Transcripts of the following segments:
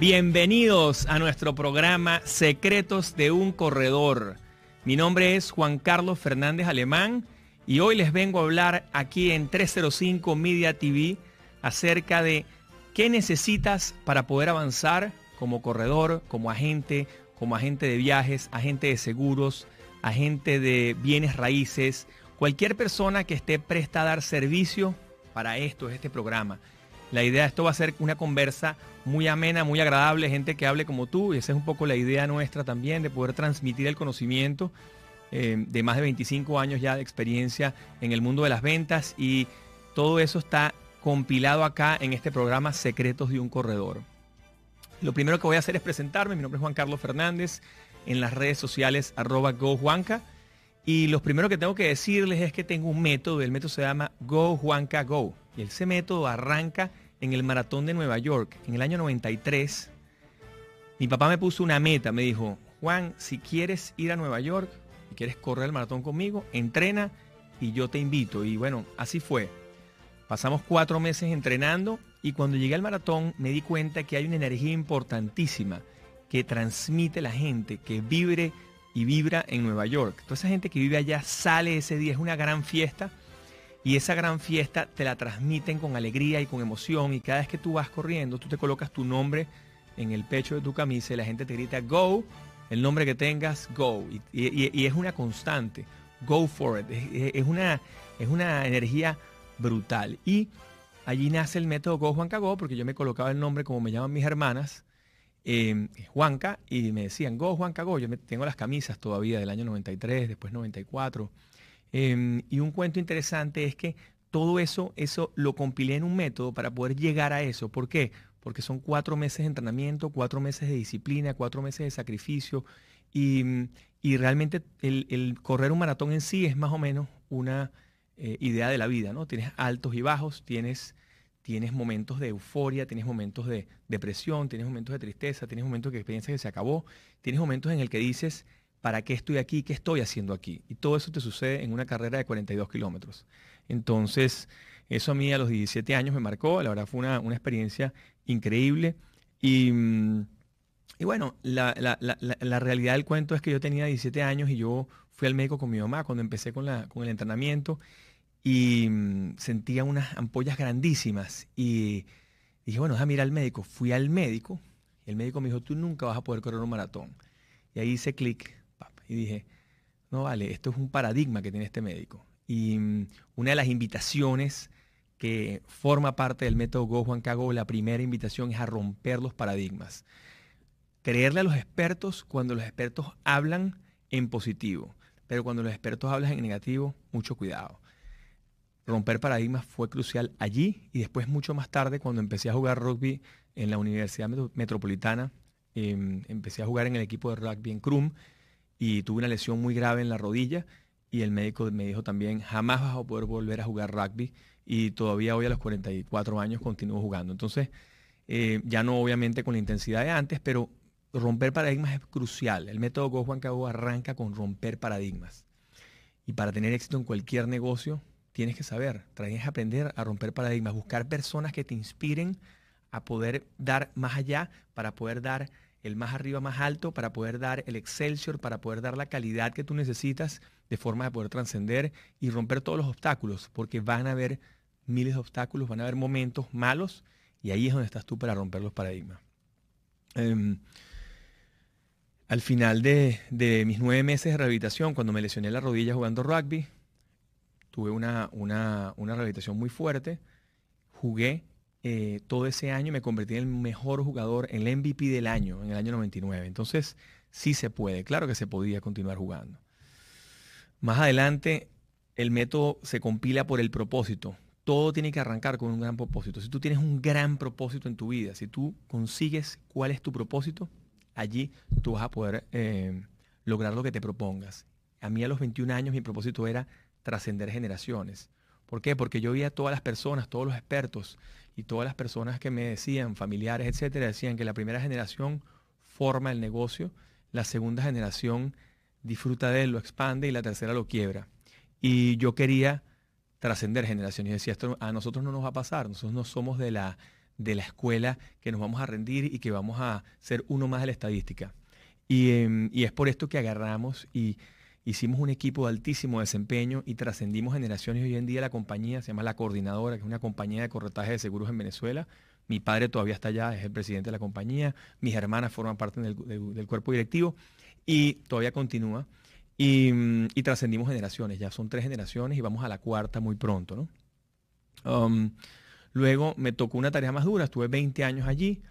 Bienvenidos a nuestro programa Secretos de un Corredor. Mi nombre es Juan Carlos Fernández Alemán y hoy les vengo a hablar aquí en 305 Media TV acerca de qué necesitas para poder avanzar como corredor, como agente, como agente de viajes, agente de seguros, agente de bienes raíces, cualquier persona que esté presta a dar servicio para esto, es este programa. La idea de esto va a ser una conversa muy amena, muy agradable, gente que hable como tú, y esa es un poco la idea nuestra también, de poder transmitir el conocimiento eh, de más de 25 años ya de experiencia en el mundo de las ventas y todo eso está compilado acá en este programa Secretos de un Corredor. Lo primero que voy a hacer es presentarme, mi nombre es Juan Carlos Fernández, en las redes sociales arroba GoJuanca. Y lo primero que tengo que decirles es que tengo un método, el método se llama Go Juanca Go. Y ese método arranca en el maratón de Nueva York, en el año 93. Mi papá me puso una meta, me dijo, Juan, si quieres ir a Nueva York, y quieres correr el maratón conmigo, entrena y yo te invito. Y bueno, así fue. Pasamos cuatro meses entrenando y cuando llegué al maratón me di cuenta que hay una energía importantísima que transmite la gente, que vibre y vibra en Nueva York. Toda esa gente que vive allá sale ese día, es una gran fiesta y esa gran fiesta te la transmiten con alegría y con emoción y cada vez que tú vas corriendo, tú te colocas tu nombre en el pecho de tu camisa y la gente te grita go, el nombre que tengas, go. Y, es una constante, go for it. Es, una, es una energía brutal. Y allí nace el método Go Juanca Go porque yo me colocaba el nombre como me llaman mis hermanas. Eh, Juanca y me decían Go Juanca Go. Yo me, tengo las camisas todavía del año 93, después 94. Em, y un cuento interesante es que todo eso, eso lo compilé en un método para poder llegar a eso. ¿Por qué? Porque son cuatro meses de entrenamiento, cuatro meses de disciplina, cuatro meses de sacrificio. Y, realmente el, correr un maratón en sí es más o menos una eh, idea de la vida, ¿no? Tienes altos y bajos, tienes, tienes momentos de euforia, tienes momentos de depresión, tienes momentos de tristeza, tienes momentos que piensas que se acabó, tienes momentos en el que dices, ¿para qué estoy aquí? ¿Qué estoy haciendo aquí? Y todo eso te sucede en una carrera de 42 kilómetros. Entonces, eso a mí a los 17 años me marcó, la verdad fue una, experiencia increíble. Y, mm, bueno, la, realidad del cuento es que yo tenía 17 años y yo fui al médico con mi mamá cuando empecé con, con el entrenamiento y mm, sentía unas ampollas grandísimas. Y dije, bueno, déjame ir al médico. Fui al médico y el médico me dijo, tú nunca vas a poder correr un maratón. Y ahí hice clic y dije, no vale, esto es un paradigma que tiene este médico. Y mm, una de las invitaciones que forma parte del método Go Juan Cago, la primera invitación es a romper los paradigmas. Creerle a los expertos cuando los expertos hablan en positivo, pero cuando los expertos hablan en negativo, mucho cuidado. Romper paradigmas fue crucial allí y después mucho más tarde cuando empecé a jugar rugby en la Universidad Metropolitana, em, empecé a jugar en el equipo de rugby en Crum y tuve una lesión muy grave en la rodilla y el médico me dijo también, jamás vas a poder volver a jugar rugby y todavía hoy a los 44 años continúo jugando. Entonces, eh, ya no obviamente con la intensidad de antes, pero romper paradigmas es crucial. El método Go Juan Cabo arranca con romper paradigmas. Y para tener éxito en cualquier negocio, tienes que saber, tienes que aprender a romper paradigmas, buscar personas que te inspiren a poder dar más allá, para poder dar el más arriba, más alto, para poder dar el Excelsior, para poder dar la calidad que tú necesitas de forma de poder trascender y romper todos los obstáculos, porque van a haber miles de obstáculos, van a haber momentos malos y ahí es donde estás tú para romper los paradigmas. Em, al final de, mis nueve meses de rehabilitación, cuando me lesioné la rodilla jugando rugby, tuve una, una, una rehabilitación muy fuerte, jugué eh, todo ese año me convertí en el mejor jugador, el MVP del año, en el año 99. Entonces, sí se puede, claro que se podía continuar jugando. Más adelante, el método se compila por el propósito. Todo tiene que arrancar con un gran propósito. Si tú tienes un gran propósito en tu vida, si tú consigues cuál es tu propósito, allí tú vas a poder eh, lograr lo que te propongas. A mí a los 21 años mi propósito era trascender generaciones. ¿Por qué? Porque yo vi a todas las personas, todos los expertos y todas las personas que me decían, familiares, etcétera, decían que la primera generación forma el negocio, la segunda generación disfruta de él, lo expande y la tercera lo quiebra. Y yo quería trascender generaciones. Y decía, esto a nosotros no nos va a pasar, nosotros no somos de la, de la escuela que nos vamos a rendir y que vamos a ser uno más de la estadística. Y, em, y es por esto que agarramos y hicimos un equipo de altísimo desempeño y trascendimos generaciones. Hoy en día la compañía se llama La Coordinadora, que es una compañía de corretaje de seguros en Venezuela. Mi padre todavía está allá, es el presidente de la compañía. Mis hermanas forman parte del, del cuerpo directivo y todavía continúa. Y, y trascendimos generaciones, ya son tres generaciones y vamos a la cuarta muy pronto. ¿no? Um, luego me tocó una tarea más dura, estuve 20 años allí,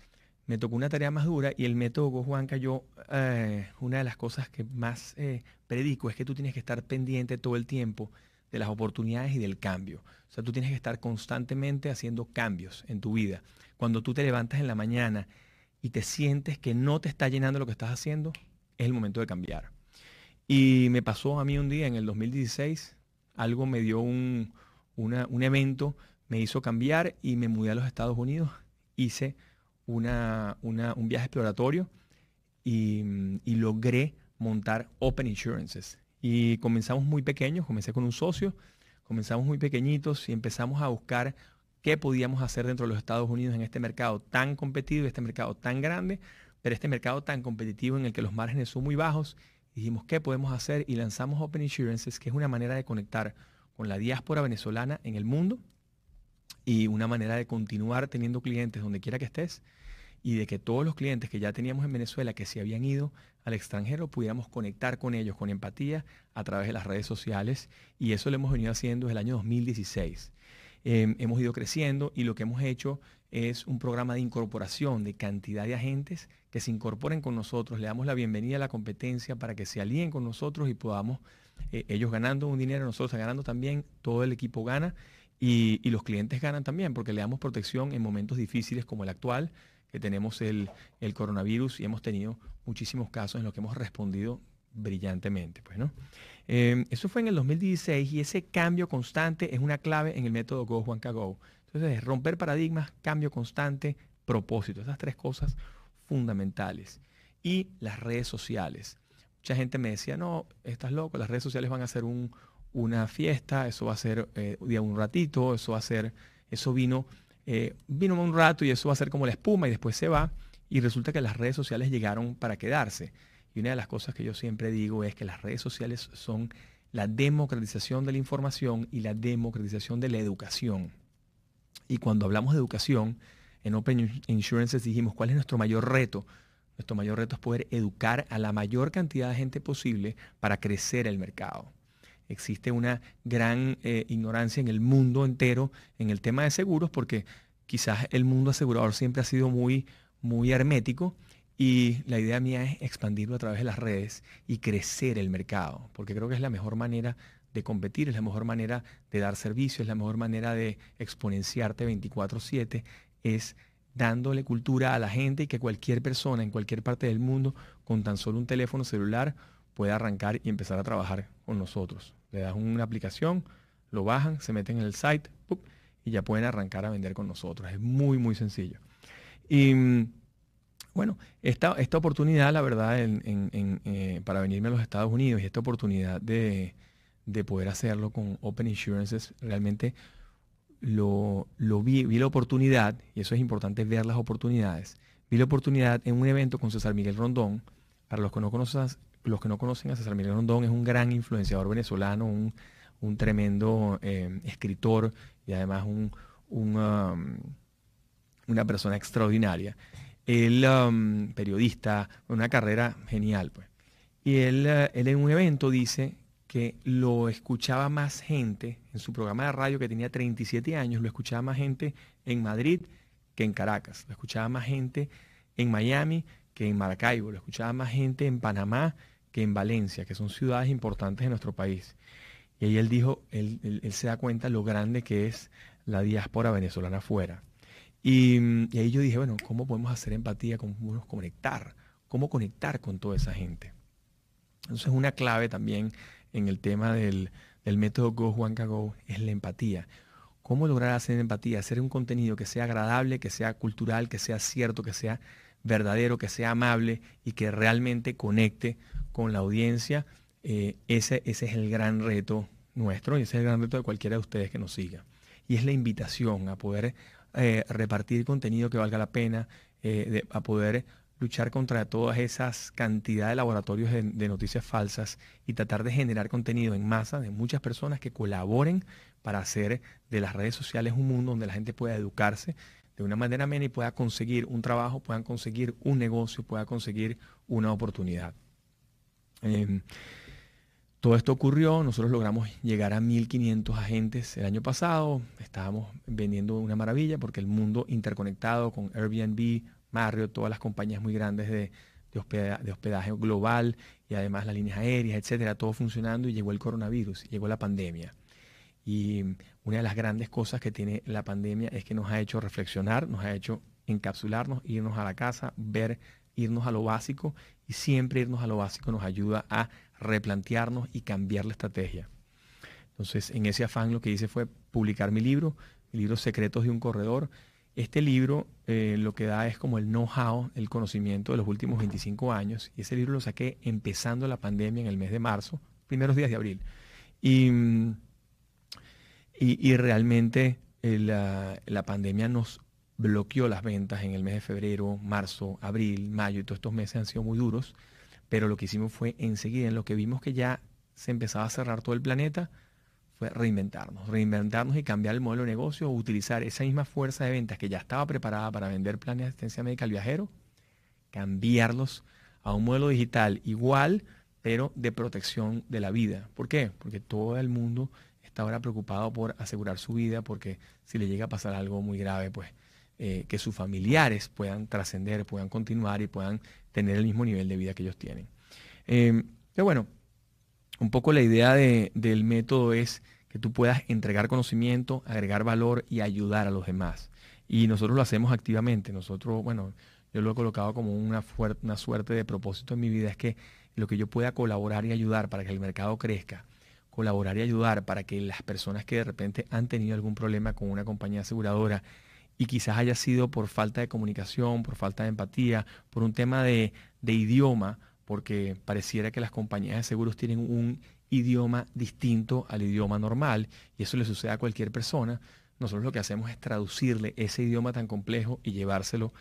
me tocó una tarea más dura y el método Go Juan cayó, eh, una de las cosas que más eh, predico es que tú tienes que estar pendiente todo el tiempo de las oportunidades y del cambio. O sea, tú tienes que estar constantemente haciendo cambios en tu vida. Cuando tú te levantas en la mañana y te sientes que no te está llenando lo que estás haciendo, es el momento de cambiar. Y me pasó a mí un día en el 2016, algo me dio un, un evento, me hizo cambiar y me mudé a los Estados Unidos. Hice una, un viaje exploratorio y, logré montar Open Insurances. Y comenzamos muy pequeños, comencé con un socio, comenzamos muy pequeñitos y empezamos a buscar qué podíamos hacer dentro de los Estados Unidos en este mercado tan competitivo, este mercado tan grande, pero este mercado tan competitivo en el que los márgenes son muy bajos dijimos, ¿qué podemos hacer? Y lanzamos Open Insurances, que es una manera de conectar con la diáspora venezolana en el mundo y una manera de continuar teniendo clientes donde quiera que estés y de que todos los clientes que ya teníamos en Venezuela que se habían ido al extranjero pudiéramos conectar con ellos con empatía a través de las redes sociales y eso lo hemos venido haciendo desde el año 2016. Em, hemos ido creciendo y lo que hemos hecho es un programa de incorporación de cantidad de agentes que se incorporen con nosotros, le damos la bienvenida a la competencia para que se alíen con nosotros y podamos, eh, ellos ganando un dinero, nosotros ganando también, todo el equipo gana y, los clientes ganan también porque le damos protección en momentos difíciles como el actual, que tenemos el, coronavirus y hemos tenido muchísimos casos en los que hemos respondido brillantemente. Pues, ¿no? Em, eso fue en el 2016 y ese cambio constante es una clave en el método Go Juanca Go. Entonces, romper paradigmas, cambio constante, propósito, esas tres cosas fundamentales. Y las redes sociales. Mucha gente me decía, no, estás loco, las redes sociales van a ser un, una fiesta, eso va a ser eh, un ratito, eso va a ser, eso vino, eh, vino un rato y eso va a ser como la espuma y después se va. Y resulta que las redes sociales llegaron para quedarse. Y una de las cosas que yo siempre digo es que las redes sociales son la democratización de la información y la democratización de la educación. Y cuando hablamos de educación, en Open Insurances dijimos, ¿cuál es nuestro mayor reto? Nuestro mayor reto es poder educar a la mayor cantidad de gente posible para crecer el mercado. Existe una gran eh, ignorancia en el mundo entero en el tema de seguros porque quizás el mundo asegurador siempre ha sido muy, muy hermético y la idea mía es expandirlo a través de las redes y crecer el mercado, porque creo que es la mejor manera de competir, es la mejor manera de dar servicio, es la mejor manera de exponenciarte 24/7, es dándole cultura a la gente y que cualquier persona en cualquier parte del mundo con tan solo un teléfono celular pueda arrancar y empezar a trabajar con nosotros. Le das una aplicación, lo bajan, se meten en el site y ya pueden arrancar a vender con nosotros. Es muy, muy sencillo. Y mm, bueno, esta, esta oportunidad, la verdad, eh, para venirme a los Estados Unidos y esta oportunidad de, de poder hacerlo con Open Insurances, realmente lo, vi, vi la oportunidad, y eso es importante ver las oportunidades, vi la oportunidad en un evento con César Miguel Rondón. Para los que no conocen, los que no conocen a César Miguel Rondón, es un gran influenciador venezolano, un, un tremendo eh, escritor y además un, un, um, una persona extraordinaria. Él, um, periodista, una carrera genial. Pues. Y él, uh, él en un evento dice que lo escuchaba más gente en su programa de radio que tenía 37 años, lo escuchaba más gente en Madrid que en Caracas, lo escuchaba más gente en Miami que en Maracaibo, lo escuchaba más gente en Panamá que en Valencia, que son ciudades importantes de nuestro país. Y ahí él dijo, él, se da cuenta lo grande que es la diáspora venezolana afuera. Y, y, ahí yo dije, bueno, ¿cómo podemos hacer empatía? ¿Cómo podemos conectar? ¿Cómo conectar con toda esa gente? Entonces una clave también en el tema del, método Go Juanca Go es la empatía. ¿Cómo lograr hacer empatía? Hacer un contenido que sea agradable, que sea cultural, que sea cierto, que sea verdadero, que sea amable y que realmente conecte con la audiencia. Eh, ese, ese es el gran reto nuestro y ese es el gran reto de cualquiera de ustedes que nos siga. Y es la invitación a poder eh, repartir contenido que valga la pena, eh, a poder luchar contra todas esas cantidades de laboratorios de, de, noticias falsas y tratar de generar contenido en masa de muchas personas que colaboren para hacer de las redes sociales un mundo donde la gente pueda educarse de una manera amena y pueda conseguir un trabajo, puedan conseguir un negocio, pueda conseguir una oportunidad. Em, todo esto ocurrió, nosotros logramos llegar a 1.500 agentes el año pasado, estábamos vendiendo una maravilla porque el mundo interconectado con Airbnb, Marriott, todas las compañías muy grandes de, de hospedaje global y además las líneas aéreas, etcétera, todo funcionando y llegó el coronavirus, llegó la pandemia. Y una de las grandes cosas que tiene la pandemia es que nos ha hecho reflexionar, nos ha hecho encapsularnos, irnos a la casa, ver, irnos a lo básico y siempre irnos a lo básico nos ayuda a replantearnos y cambiar la estrategia. Entonces, en ese afán lo que hice fue publicar mi libro, mi libro Secretos de un Corredor. Este libro eh, lo que da es como el know-how, el conocimiento de los últimos 25 años. Y ese libro lo saqué empezando la pandemia en el mes de marzo, primeros días de abril. Y y, realmente eh, la, pandemia nos bloqueó las ventas en el mes de febrero, marzo, abril, mayo y todos estos meses han sido muy duros, pero lo que hicimos fue enseguida, en lo que vimos que ya se empezaba a cerrar todo el planeta, fue reinventarnos, reinventarnos y cambiar el modelo de negocio, utilizar esa misma fuerza de ventas que ya estaba preparada para vender planes de asistencia médica al viajero, cambiarlos a un modelo digital igual, pero de protección de la vida. ¿Por qué? Porque todo el mundo está ahora preocupado por asegurar su vida porque si le llega a pasar algo muy grave, pues eh, que sus familiares puedan trascender, puedan continuar y puedan tener el mismo nivel de vida que ellos tienen. Eh, pero bueno, un poco la idea del método es que tú puedas entregar conocimiento, agregar valor y ayudar a los demás. Y nosotros lo hacemos activamente. Nosotros, bueno, yo lo he colocado como una, una suerte de propósito en mi vida, es que lo que yo pueda colaborar y ayudar para que el mercado crezca, colaborar y ayudar para que las personas que de repente han tenido algún problema con una compañía aseguradora y quizás haya sido por falta de comunicación, por falta de empatía, por un tema de, idioma, porque pareciera que las compañías de seguros tienen un idioma distinto al idioma normal y eso le sucede a cualquier persona. Nosotros lo que hacemos es traducirle ese idioma tan complejo y llevárselo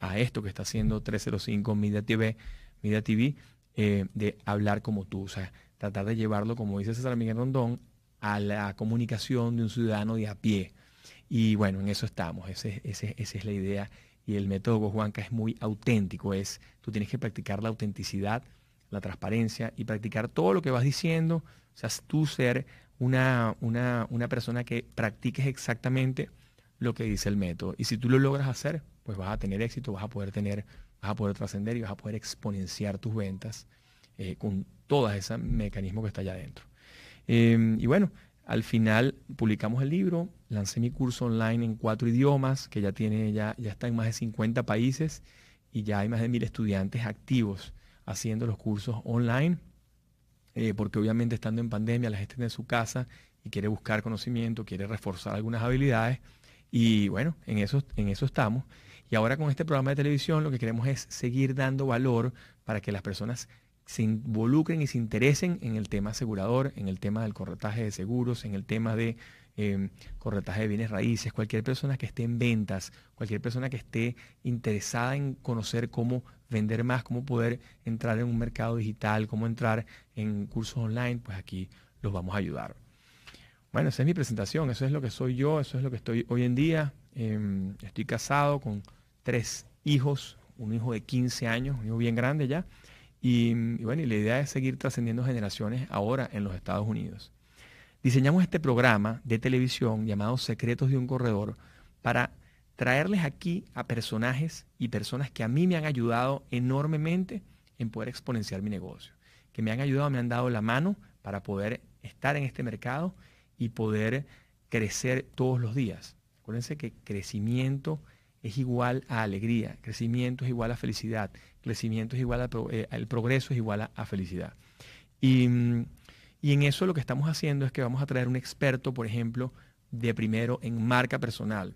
a esto que está haciendo 305 Media TV, Media TV eh, de hablar como tú. O sea, tratar de llevarlo, como dice César Miguel Rondón, a la comunicación de un ciudadano de a pie. Y bueno, en eso estamos, esa es la idea. Y el método Juanca es muy auténtico, es tú tienes que practicar la autenticidad, la transparencia y practicar todo lo que vas diciendo, o sea, tú ser una, una, una persona que practiques exactamente lo que dice el método. Y si tú lo logras hacer, pues vas a tener éxito, vas a poder tener, vas a poder trascender y vas a poder exponenciar tus ventas eh, con todo ese mecanismo que está allá adentro. Em, y bueno, al final publicamos el libro, lancé mi curso online en cuatro idiomas, que ya tiene, ya, ya está en más de 50 países y ya hay más de mil estudiantes activos haciendo los cursos online, eh, porque obviamente estando en pandemia la gente está en su casa y quiere buscar conocimiento, quiere reforzar algunas habilidades y bueno, en en eso estamos. Y ahora con este programa de televisión lo que queremos es seguir dando valor para que las personas se involucren y se interesen en el tema asegurador, en el tema del corretaje de seguros, en el tema de em, corretaje de bienes raíces, cualquier persona que esté en ventas, cualquier persona que esté interesada en conocer cómo vender más, cómo poder entrar en un mercado digital, cómo entrar en cursos online, pues aquí los vamos a ayudar. Bueno, esa es mi presentación, eso es lo que soy yo, eso es lo que estoy hoy en día. Em, estoy casado con tres hijos, un hijo de 15 años, un hijo bien grande ya. Y, bueno, y la idea es seguir trascendiendo generaciones ahora en los Estados Unidos. Diseñamos este programa de televisión llamado Secretos de un Corredor para traerles aquí a personajes y personas que a mí me han ayudado enormemente en poder exponenciar mi negocio, que me han ayudado, me han dado la mano para poder estar en este mercado y poder crecer todos los días. Acuérdense que crecimiento es igual a alegría, crecimiento es igual a felicidad, crecimiento es igual a, eh, el progreso es igual a, felicidad. Y, y, en eso lo que estamos haciendo es que vamos a traer un experto, por ejemplo, de primero en marca personal.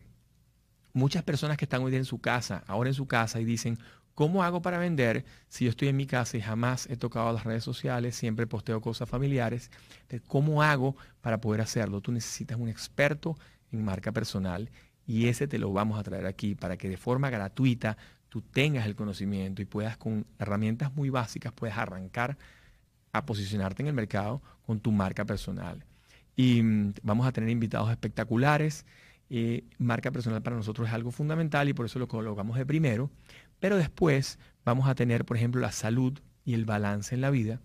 Muchas personas que están hoy en su casa, ahora en su casa, y dicen, ¿cómo hago para vender si yo estoy en mi casa y jamás he tocado las redes sociales, siempre posteo cosas familiares? ¿Cómo hago para poder hacerlo? Tú necesitas un experto en marca personal y ese te lo vamos a traer aquí para que de forma gratuita tú tengas el conocimiento y puedas con herramientas muy básicas puedas arrancar a posicionarte en el mercado con tu marca personal. Y mm, vamos a tener invitados espectaculares. Eh, marca personal para nosotros es algo fundamental y por eso lo colocamos de primero. Pero después vamos a tener, por ejemplo, la salud y el balance en la vida.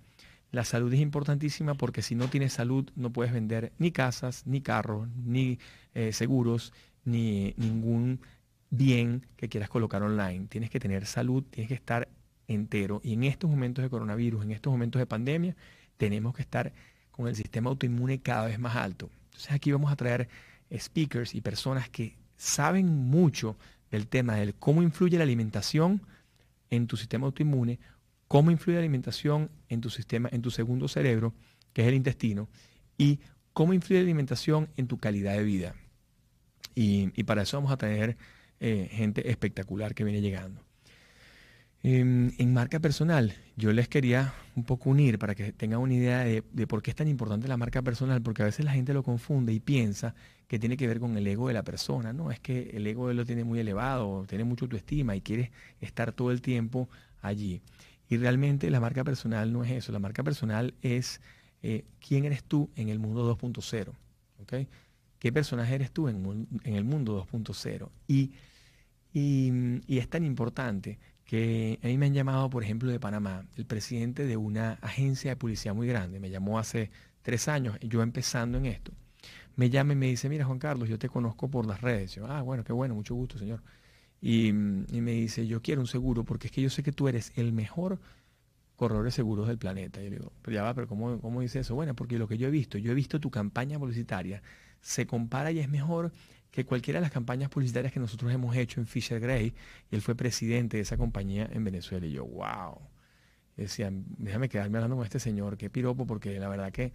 La salud es importantísima porque si no tienes salud no puedes vender ni casas, ni carros, ni eh, seguros, ni ningún bien que quieras colocar online. Tienes que tener salud, tienes que estar entero. Y en estos momentos de coronavirus, en estos momentos de pandemia, tenemos que estar con el sistema autoinmune cada vez más alto. Entonces aquí vamos a traer speakers y personas que saben mucho del tema del cómo influye la alimentación en tu sistema autoinmune, cómo influye la alimentación en tu sistema, en tu segundo cerebro, que es el intestino, y cómo influye la alimentación en tu calidad de vida. Y, para eso vamos a tener eh, gente espectacular que viene llegando. Em, en, marca personal, yo les quería un poco unir para que tengan una idea de, por qué es tan importante la marca personal, porque a veces la gente lo confunde y piensa que tiene que ver con el ego de la persona. No, es que el ego de lo tiene muy elevado, tiene mucho autoestima y quiere estar todo el tiempo allí. Y realmente la marca personal no es eso. La marca personal es eh, quién eres tú en el mundo 2.0. ¿okay? ¿Qué personaje eres tú en, el mundo 2.0? Y, y es tan importante que a mí me han llamado, por ejemplo, de Panamá, el presidente de una agencia de policía muy grande, me llamó hace tres años, yo empezando en esto, me llama y me dice, mira Juan Carlos, yo te conozco por las redes. Yo, ah, bueno, qué bueno, mucho gusto, señor. Y, me dice, yo quiero un seguro porque es que yo sé que tú eres el mejor corredor de seguros del planeta. Y yo le digo, pero ya va, pero ¿cómo, ¿cómo dice eso? Bueno, porque lo que yo he visto, yo he visto tu campaña publicitaria, se compara y es mejor que cualquiera de las campañas publicitarias que nosotros hemos hecho en Fisher Gray, y él fue presidente de esa compañía en Venezuela. Y yo, wow. decía, déjame quedarme hablando con este señor, qué piropo, porque la verdad que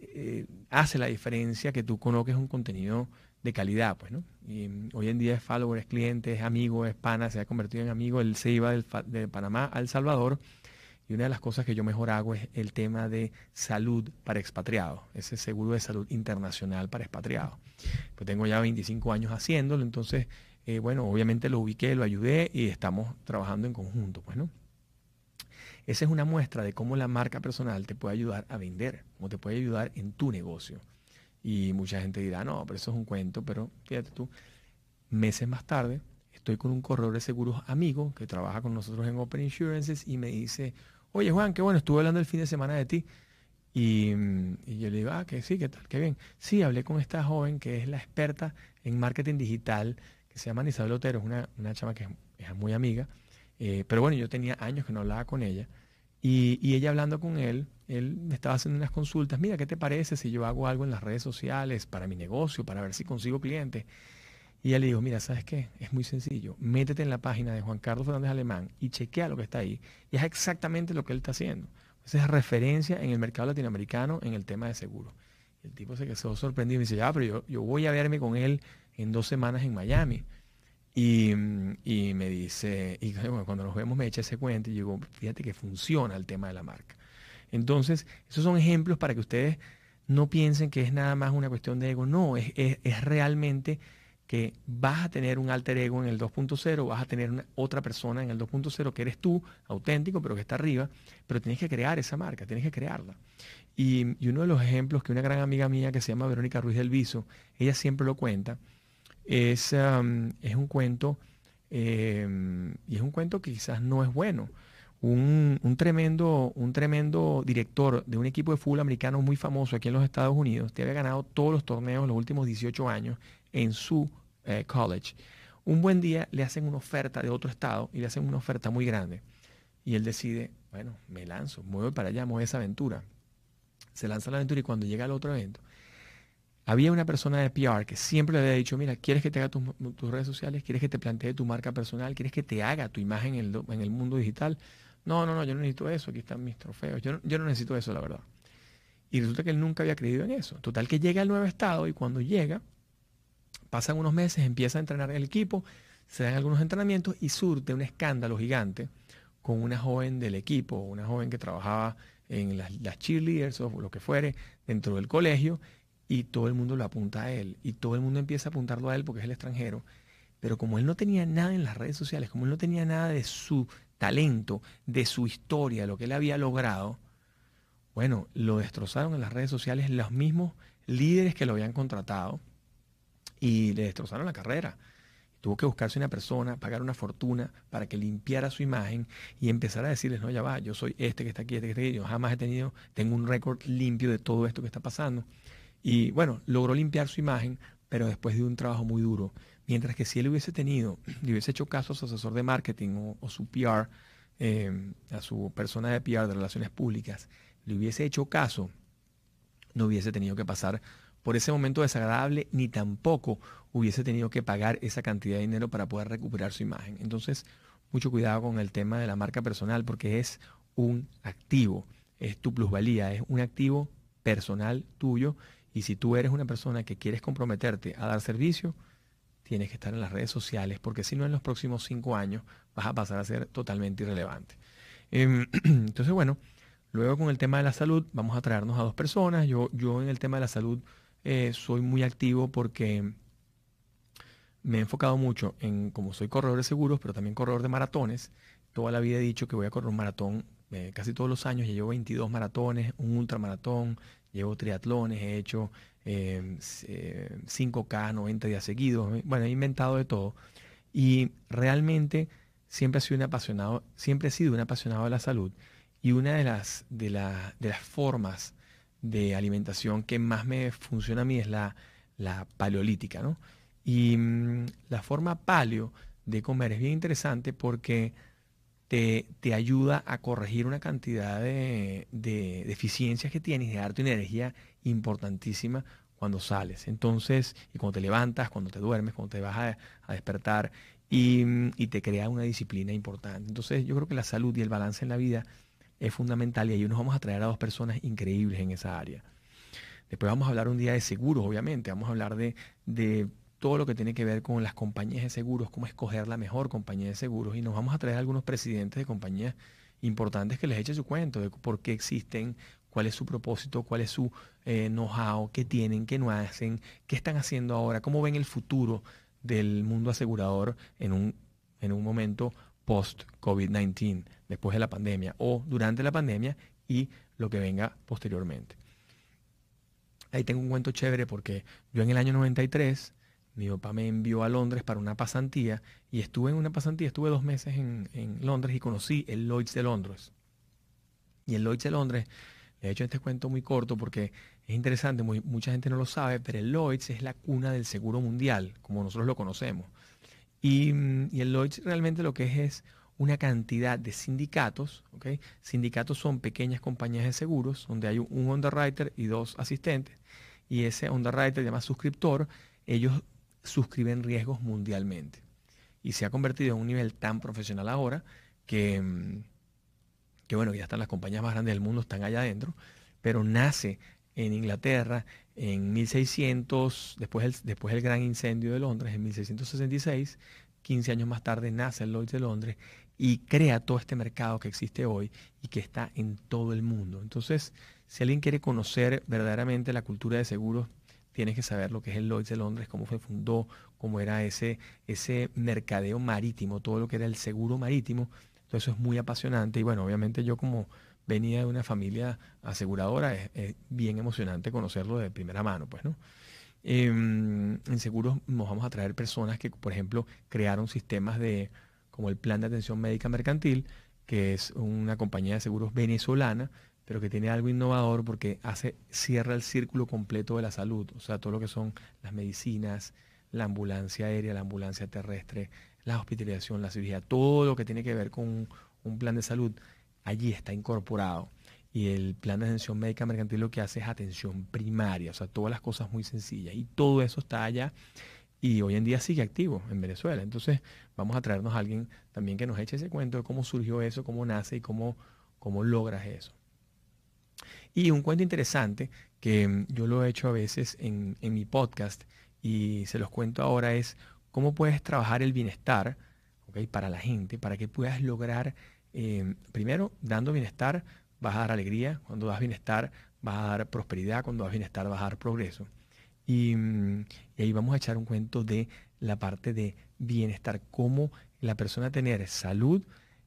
eh, hace la diferencia que tú coloques un contenido de calidad, pues, ¿no? Y mm, hoy en día es follower, es cliente, es amigo, es pana, se ha convertido en amigo. Él se iba de Panamá a El Salvador y una de las cosas que yo mejor hago es el tema de salud para expatriados, ese seguro de salud internacional para expatriados. Pues tengo ya 25 años haciéndolo, entonces, eh, bueno, obviamente lo ubiqué, lo ayudé y estamos trabajando en conjunto, pues, ¿no? Esa es una muestra de cómo la marca personal te puede ayudar a vender, cómo te puede ayudar en tu negocio. Y mucha gente dirá, no, pero eso es un cuento, pero fíjate tú, meses más tarde, estoy con un corredor de seguros amigo que trabaja con nosotros en Open Insurances y me dice, oye Juan, qué bueno, estuve hablando el fin de semana de ti. Y, yo le digo, ah, que sí, qué tal, qué bien. Sí, hablé con esta joven que es la experta en marketing digital, que se llama Isabel Otero, es una, una chama que es, muy amiga. Eh, pero bueno, yo tenía años que no hablaba con ella. Y, y, ella hablando con él, él me estaba haciendo unas consultas. Mira, ¿qué te parece si yo hago algo en las redes sociales para mi negocio, para ver si consigo clientes? Y ella le dijo, mira, ¿sabes qué? Es muy sencillo. Métete en la página de Juan Carlos Fernández Alemán y chequea lo que está ahí. Y es exactamente lo que él está haciendo. Esa es referencia en el mercado latinoamericano en el tema de seguro. El tipo se quedó sorprendido y dice, ya, pero yo, yo voy a verme con él en dos semanas en Miami. Y, me dice, y cuando nos vemos me echa ese cuento y digo, fíjate que funciona el tema de la marca. Entonces, esos son ejemplos para que ustedes no piensen que es nada más una cuestión de ego. No, es, es realmente que vas a tener un alter ego en el 2.0, vas a tener otra persona en el 2.0 que eres tú, auténtico, pero que está arriba, pero tienes que crear esa marca, tienes que crearla. Y, uno de los ejemplos que una gran amiga mía que se llama Verónica Ruiz del Viso, ella siempre lo cuenta, es, um, es un cuento, em, y es un cuento que quizás no es bueno. Un, un, tremendo, un tremendo director de un equipo de fútbol americano muy famoso aquí en los Estados Unidos, que había ganado todos los torneos en los últimos 18 años en su eh, college. Un buen día le hacen una oferta de otro estado y le hacen una oferta muy grande. Y él decide, bueno, me lanzo, muevo para allá, muevo esa aventura. Se lanza la aventura y cuando llega al otro evento, había una persona de PR que siempre le había dicho, mira, ¿quieres que te haga tus, redes sociales? ¿Quieres que te plantee tu marca personal? ¿Quieres que te haga tu imagen en el, en el mundo digital? No, no, no, yo no necesito eso, aquí están mis trofeos. Yo yo no necesito eso, la verdad. Y resulta que él nunca había creído en eso. Total que llega al nuevo estado y cuando llega, Pasan unos meses, empieza a entrenar el equipo, se dan algunos entrenamientos y surte un escándalo gigante con una joven del equipo, una joven que trabajaba en las, cheerleaders o lo que fuere dentro del colegio y todo el mundo lo apunta a él y todo el mundo empieza a apuntarlo a él porque es el extranjero. Pero como él no tenía nada en las redes sociales, como él no tenía nada de su talento, de su historia, lo que él había logrado, bueno, lo destrozaron en las redes sociales los mismos líderes que lo habían contratado y le destrozaron la carrera. Tuvo que buscarse una persona, pagar una fortuna para que limpiara su imagen y empezar a decirles, no, ya va, yo soy este que está aquí, este que está aquí, yo jamás he tenido, tengo un récord limpio de todo esto que está pasando. Y bueno, logró limpiar su imagen, pero después de un trabajo muy duro. Mientras que si él hubiese tenido, le hubiese hecho caso a su asesor de marketing o, su PR, eh, a su persona de PR, de relaciones públicas, le hubiese hecho caso, no hubiese tenido que pasar por ese momento desagradable, ni tampoco hubiese tenido que pagar esa cantidad de dinero para poder recuperar su imagen. Entonces, mucho cuidado con el tema de la marca personal porque es un activo, es tu plusvalía, es un activo personal tuyo y si tú eres una persona que quieres comprometerte a dar servicio, tienes que estar en las redes sociales porque si no en los próximos cinco años vas a pasar a ser totalmente irrelevante. Em, entonces, bueno, luego con el tema de la salud vamos a traernos a dos personas. Yo, yo en el tema de la salud eh, soy muy activo porque me he enfocado mucho en, como soy corredor de seguros, pero también corredor de maratones, toda la vida he dicho que voy a correr un maratón eh, casi todos los años, ya llevo 22 maratones, un ultramaratón, llevo triatlones, he hecho 5K, eh, 90 eh, días seguidos, bueno, he inventado de todo. Y realmente siempre he sido un apasionado, siempre he sido un apasionado de la salud. Y una de las, de, de las formas de alimentación que más me funciona a mí es la, la paleolítica, ¿no? Y mm, la forma paleo de comer es bien interesante porque te, te ayuda a corregir una cantidad de, deficiencias que tienes de darte una energía importantísima cuando sales. Entonces, y cuando te levantas, cuando te duermes, cuando te vas a, despertar y, mm, y, te crea una disciplina importante. Entonces, yo creo que la salud y el balance en la vida es fundamental y ahí nos vamos a traer a dos personas increíbles en esa área. Después vamos a hablar un día de seguros, obviamente. Vamos a hablar de, de todo lo que tiene que ver con las compañías de seguros, cómo escoger la mejor compañía de seguros. Y nos vamos a traer a algunos presidentes de compañías importantes que les eche su cuento de por qué existen, cuál es su propósito, cuál es su eh, know-how, qué tienen, qué no hacen, qué están haciendo ahora, cómo ven el futuro del mundo asegurador en un, en un momento post-COVID-19, después de la pandemia o durante la pandemia y lo que venga posteriormente. Ahí tengo un cuento chévere porque yo en el año 93 mi papá me envió a Londres para una pasantía y estuve en una pasantía, estuve dos meses en, Londres y conocí el Lloyds de Londres. Y el Lloyds de Londres, le he hecho este cuento muy corto porque es interesante, mucha gente no lo sabe, pero el Lloyds es la cuna del seguro mundial, como nosotros lo conocemos. Y, el Lloyds realmente lo que es es una cantidad de sindicatos, Sindicatos son pequeñas compañías de seguros donde hay un underwriter y dos asistentes. Y ese underwriter, llama suscriptor, ellos suscriben riesgos mundialmente. Y se ha convertido en un nivel tan profesional ahora que, mm, que bueno, ya están las compañías más grandes del mundo, están allá adentro, pero nace en Inglaterra en 1600, después del, después gran incendio de Londres, en 1666, 15 años más tarde nace el Lloyds de Londres y crea todo este mercado que existe hoy y que está en todo el mundo. Entonces, si alguien quiere conocer verdaderamente la cultura de seguros tienes que saber lo que es el Lloyds de Londres, cómo se fundó, cómo era ese, ese mercadeo marítimo, todo lo que era el seguro marítimo. Todo eso es muy apasionante y bueno, obviamente yo como venía de una familia aseguradora, es, bien emocionante conocerlo de primera mano, pues, ¿no? Em, en seguros nos vamos a traer personas que, por ejemplo, crearon sistemas de, como el Plan de Atención Médica Mercantil, que es una compañía de seguros venezolana, pero que tiene algo innovador porque hace, cierra el círculo completo de la salud, o sea, todo lo que son las medicinas, la ambulancia aérea, la ambulancia terrestre, la hospitalización, la cirugía, todo lo que tiene que ver con un, plan de salud, allí está incorporado. Y el plan de atención médica mercantil lo que hace es atención primaria, o sea, todas las cosas muy sencillas. Y todo eso está allá y hoy en día sigue activo en Venezuela. Entonces, vamos a traernos a alguien también que nos eche ese cuento de cómo surgió eso, cómo nace y cómo, cómo logras eso. Y un cuento interesante que mm, yo lo he hecho a veces en, mi podcast y se los cuento ahora es cómo puedes trabajar el bienestar para la gente, para que puedas lograr, em, primero, dando bienestar, vas a dar alegría. Cuando das bienestar, vas a dar prosperidad, cuando das bienestar vas a dar progreso. Y, mm, y, ahí vamos a echar un cuento de la parte de bienestar, cómo la persona tener salud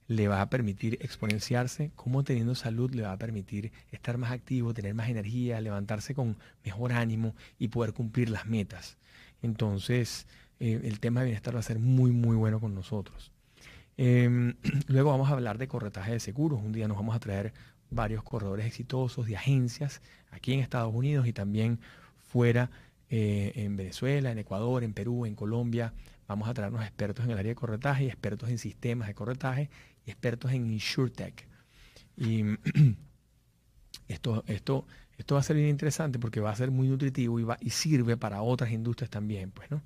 le va a permitir exponenciarse, cómo teniendo salud le va a permitir estar más activo, tener más energía, levantarse con mejor ánimo y poder cumplir las metas. Entonces, eh, el tema de bienestar va a ser muy, muy bueno con nosotros. Em, luego vamos a hablar de corretaje de seguros. Un día nos vamos a traer varios corredores exitosos de agencias aquí en Estados Unidos y también fuera eh, en Venezuela, en Ecuador, en Perú, en Colombia. Vamos a traernos expertos en el área de corretaje, expertos en sistemas de corretaje y expertos en InsurTech. Y esto, esto, esto va a ser bien interesante porque va a ser muy nutritivo y, va, y sirve para otras industrias también. Pues, ¿no?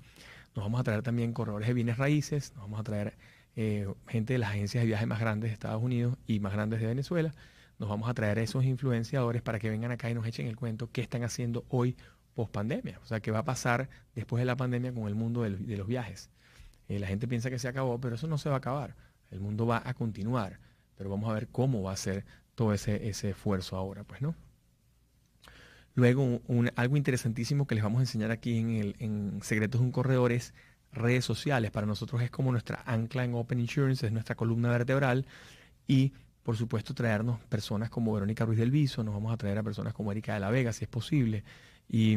Nos vamos a traer también corredores de bienes raíces, nos vamos a traer eh, gente de las agencias de viaje más grandes de Estados Unidos y más grandes de Venezuela. Nos vamos a traer a esos influenciadores para que vengan acá y nos echen el cuento qué están haciendo hoy post pandemia. O sea, qué va a pasar después de la pandemia con el mundo de los viajes. Eh, la gente piensa que se acabó, pero eso no se va a acabar. El mundo va a continuar. Pero vamos a ver cómo va a ser todo ese, esfuerzo ahora, pues, ¿no? Luego, algo interesantísimo que les vamos a enseñar aquí en, el, en Secretos de un Corredor es redes sociales. Para nosotros es como nuestra ancla en Open Insurance, es nuestra columna vertebral. Y por supuesto traernos personas como Verónica Ruiz del Viso, nos vamos a traer a personas como Erika de la Vega, si es posible. Y,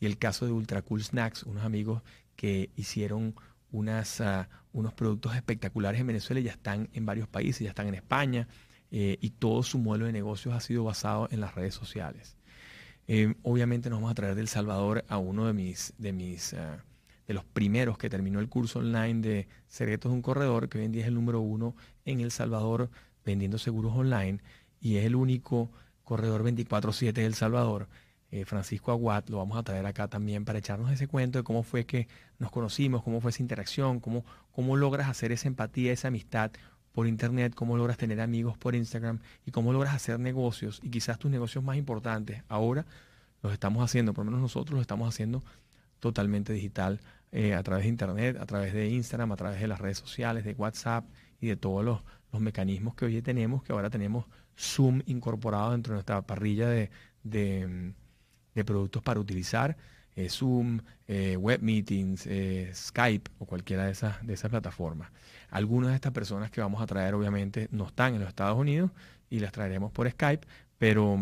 y el caso de Ultra Cool Snacks, unos amigos que hicieron unas, uh, unos productos espectaculares en Venezuela ya están en varios países, ya están en España. Eh, y todo su modelo de negocios ha sido basado en las redes sociales. Eh, obviamente nos vamos a traer del Salvador a uno de mis, de mis uh, de los primeros que terminó el curso online de Secretos de un Corredor, que hoy en día es el número uno en El Salvador vendiendo seguros online y es el único corredor 24/7 de El Salvador. Eh, Francisco Aguat, lo vamos a traer acá también para echarnos ese cuento de cómo fue que nos conocimos, cómo fue esa interacción, cómo, cómo logras hacer esa empatía, esa amistad por internet, cómo logras tener amigos por Instagram y cómo logras hacer negocios y quizás tus negocios más importantes. Ahora los estamos haciendo, por lo menos nosotros los estamos haciendo totalmente digital eh, a través de internet, a través de Instagram, a través de las redes sociales, de WhatsApp y de todos los, los mecanismos que hoy tenemos, que ahora tenemos Zoom incorporado dentro de nuestra parrilla de, de, de productos para utilizar. Eh, Zoom, eh, web meetings, Skype o cualquiera de esas, de esas plataformas. Algunas de estas personas que vamos a traer obviamente no están en los Estados Unidos y las traeremos por Skype, pero,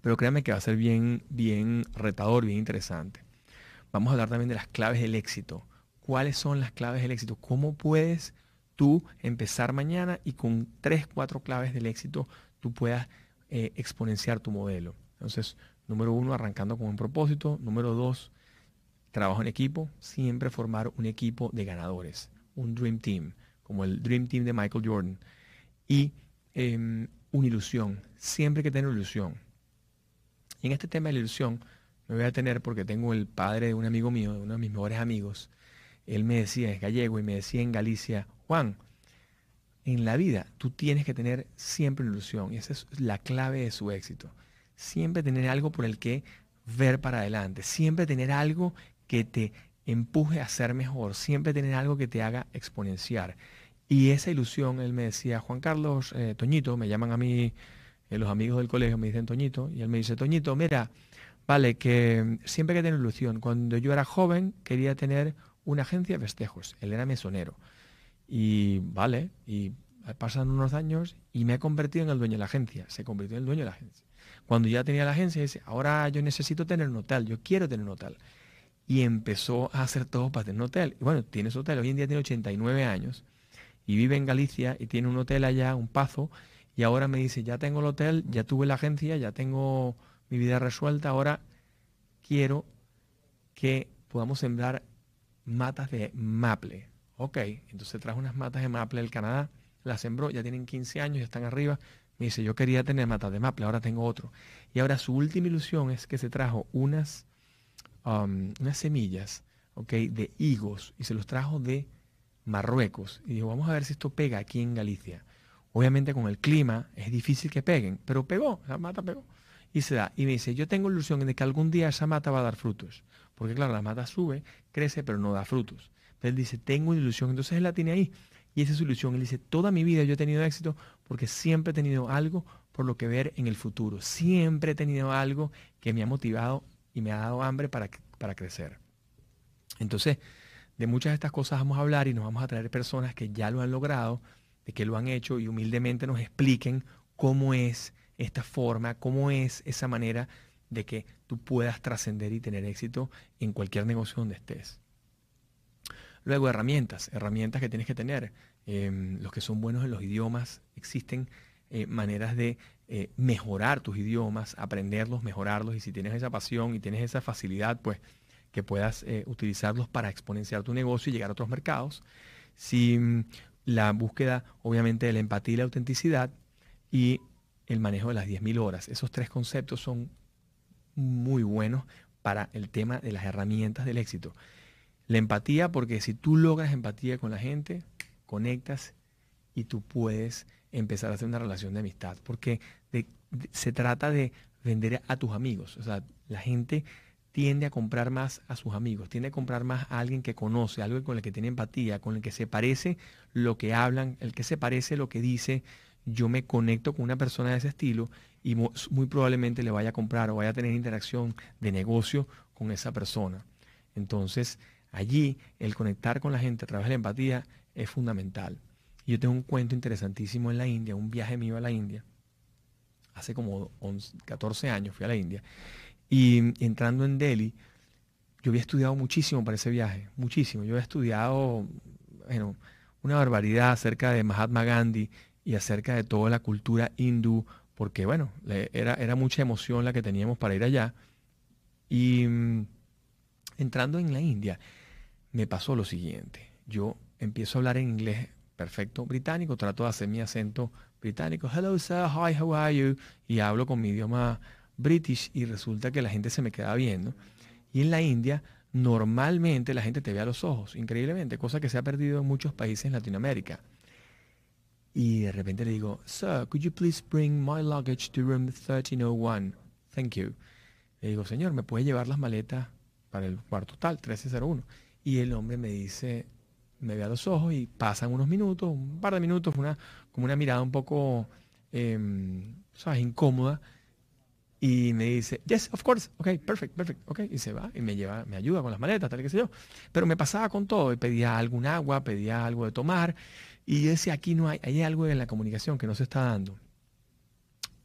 pero créanme que va a ser bien, bien retador, bien interesante. Vamos a hablar también de las claves del éxito. ¿Cuáles son las claves del éxito? ¿Cómo puedes tú empezar mañana y con tres, cuatro claves del éxito tú puedas eh, exponenciar tu modelo? Entonces, número uno, arrancando con un propósito. Número dos, trabajo en equipo. Siempre formar un equipo de ganadores, un Dream Team, como el Dream Team de Michael Jordan. Y em, una ilusión, siempre hay que tener ilusión. Y en este tema de la ilusión, me voy a tener porque tengo el padre de un amigo mío, de uno de mis mejores amigos. Él me decía, es gallego, y me decía en Galicia, Juan, en la vida tú tienes que tener siempre una ilusión. Y esa es la clave de su éxito. Siempre tener algo por el que ver para adelante. Siempre tener algo que te empuje a ser mejor. Siempre tener algo que te haga exponenciar. Y esa ilusión, él me decía, Juan Carlos, eh, Toñito, me llaman a mí eh, los amigos del colegio, me dicen Toñito, y él me dice, Toñito, mira, Vale, que siempre hay que tener ilusión. Cuando yo era joven quería tener una agencia de festejos. Él era mesonero. Y vale, y pasan unos años y me he convertido en el dueño de la agencia. Se convirtió en el dueño de la agencia. Cuando ya tenía la agencia, dice, ahora yo necesito tener un hotel, yo quiero tener un hotel. Y empezó a hacer todo para tener un hotel. Y bueno, tiene su hotel, hoy en día tiene 89 años y vive en Galicia y tiene un hotel allá, un pazo. Y ahora me dice, ya tengo el hotel, ya tuve la agencia, ya tengo mi vida resuelta, ahora quiero que podamos sembrar matas de maple. Ok, entonces trajo unas matas de maple del Canadá, las sembró, ya tienen 15 años, ya están arriba. Me dice, yo quería tener matas de maple, ahora tengo otro. Y ahora su última ilusión es que se trajo unas, um, unas semillas de higos y se los trajo de Marruecos. Y dijo, vamos a ver si esto pega aquí en Galicia. Obviamente con el clima es difícil que peguen, pero pegó, la mata pegó y se da. Y me dice, yo tengo ilusión de que algún día esa mata va a dar frutos. Porque claro, la mata sube, crece, pero no da frutos. Pero él dice, tengo ilusión. Entonces él la tiene ahí. Y esa es su ilusión. Él dice, toda mi vida yo he tenido éxito porque siempre he tenido algo por lo que ver en el futuro. Siempre he tenido algo que me ha motivado y me ha dado hambre para, para crecer. Entonces, de muchas de estas cosas vamos a hablar y nos vamos a traer personas que ya lo han logrado, de que lo han hecho y humildemente nos expliquen cómo es esta forma, cómo es esa manera de que tú puedas trascender y tener éxito en cualquier negocio donde estés. Luego, herramientas, herramientas que tienes que tener. Em, los que son buenos en los idiomas, existen eh, maneras de eh, mejorar tus idiomas, aprenderlos, mejorarlos y si tienes esa pasión y tienes esa facilidad, pues que puedas eh, utilizarlos para exponenciar tu negocio y llegar a otros mercados. Si mm, la búsqueda, obviamente, de la empatía y la autenticidad y el manejo de las 10.000 horas. Esos tres conceptos son muy buenos para el tema de las herramientas del éxito. La empatía, porque si tú logras empatía con la gente, conectas y tú puedes empezar a hacer una relación de amistad, porque se trata de vender a tus amigos. O sea, la gente tiende a comprar más a sus amigos, tiende a comprar más a alguien que conoce, alguien con el que tiene empatía, con el que se parece lo que hablan, el que se parece lo que dice. Yo me conecto con una persona de ese estilo y muy probablemente le vaya a comprar o vaya a tener interacción de negocio con esa persona. Entonces, allí el conectar con la gente a través de la empatía es fundamental. Yo tengo un cuento interesantísimo en la India, un viaje mío a la India. Hace como 14 años fui a la India. Y entrando en Delhi, yo había estudiado muchísimo para ese viaje, muchísimo. Yo había estudiado bueno, una barbaridad acerca de Mahatma Gandhi y acerca de toda la cultura hindú, porque bueno, era, era mucha emoción la que teníamos para ir allá. Y mm, entrando en la India, me pasó lo siguiente. Yo empiezo a hablar en inglés perfecto británico, trato de hacer mi acento británico, hello sir, hi, how are you? Y hablo con mi idioma british y resulta que la gente se me queda viendo. Y en la India, normalmente la gente te ve a los ojos, increíblemente, cosa que se ha perdido en muchos países en Latinoamérica. Y de repente le digo, sir, could you please bring my luggage to room 1301? Thank you. Le digo, señor, ¿me puede llevar las maletas para el cuarto tal, 1301? Y el hombre me dice, me ve a los ojos y pasan unos minutos, un par de minutos, una, como una mirada un poco, em, ¿sabes?, incómoda. Y me dice, yes, of course, ok, perfect, perfect, ok. Y se va y me lleva, me ayuda con las maletas, tal que sé yo. Pero me pasaba con todo y pedía algún agua, pedía algo de tomar. Y yo aquí no hay, hay algo en la comunicación que no se está dando.